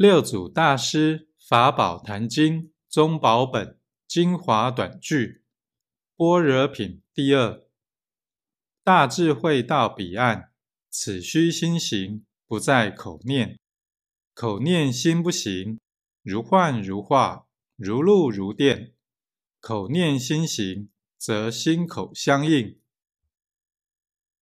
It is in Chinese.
六祖大师《法宝坛经》中宝本精华短句，《般若品》第二：大智慧到彼岸，此须心行，不在口念。口念心不行，如幻如化，如露如电。口念心行，则心口相应。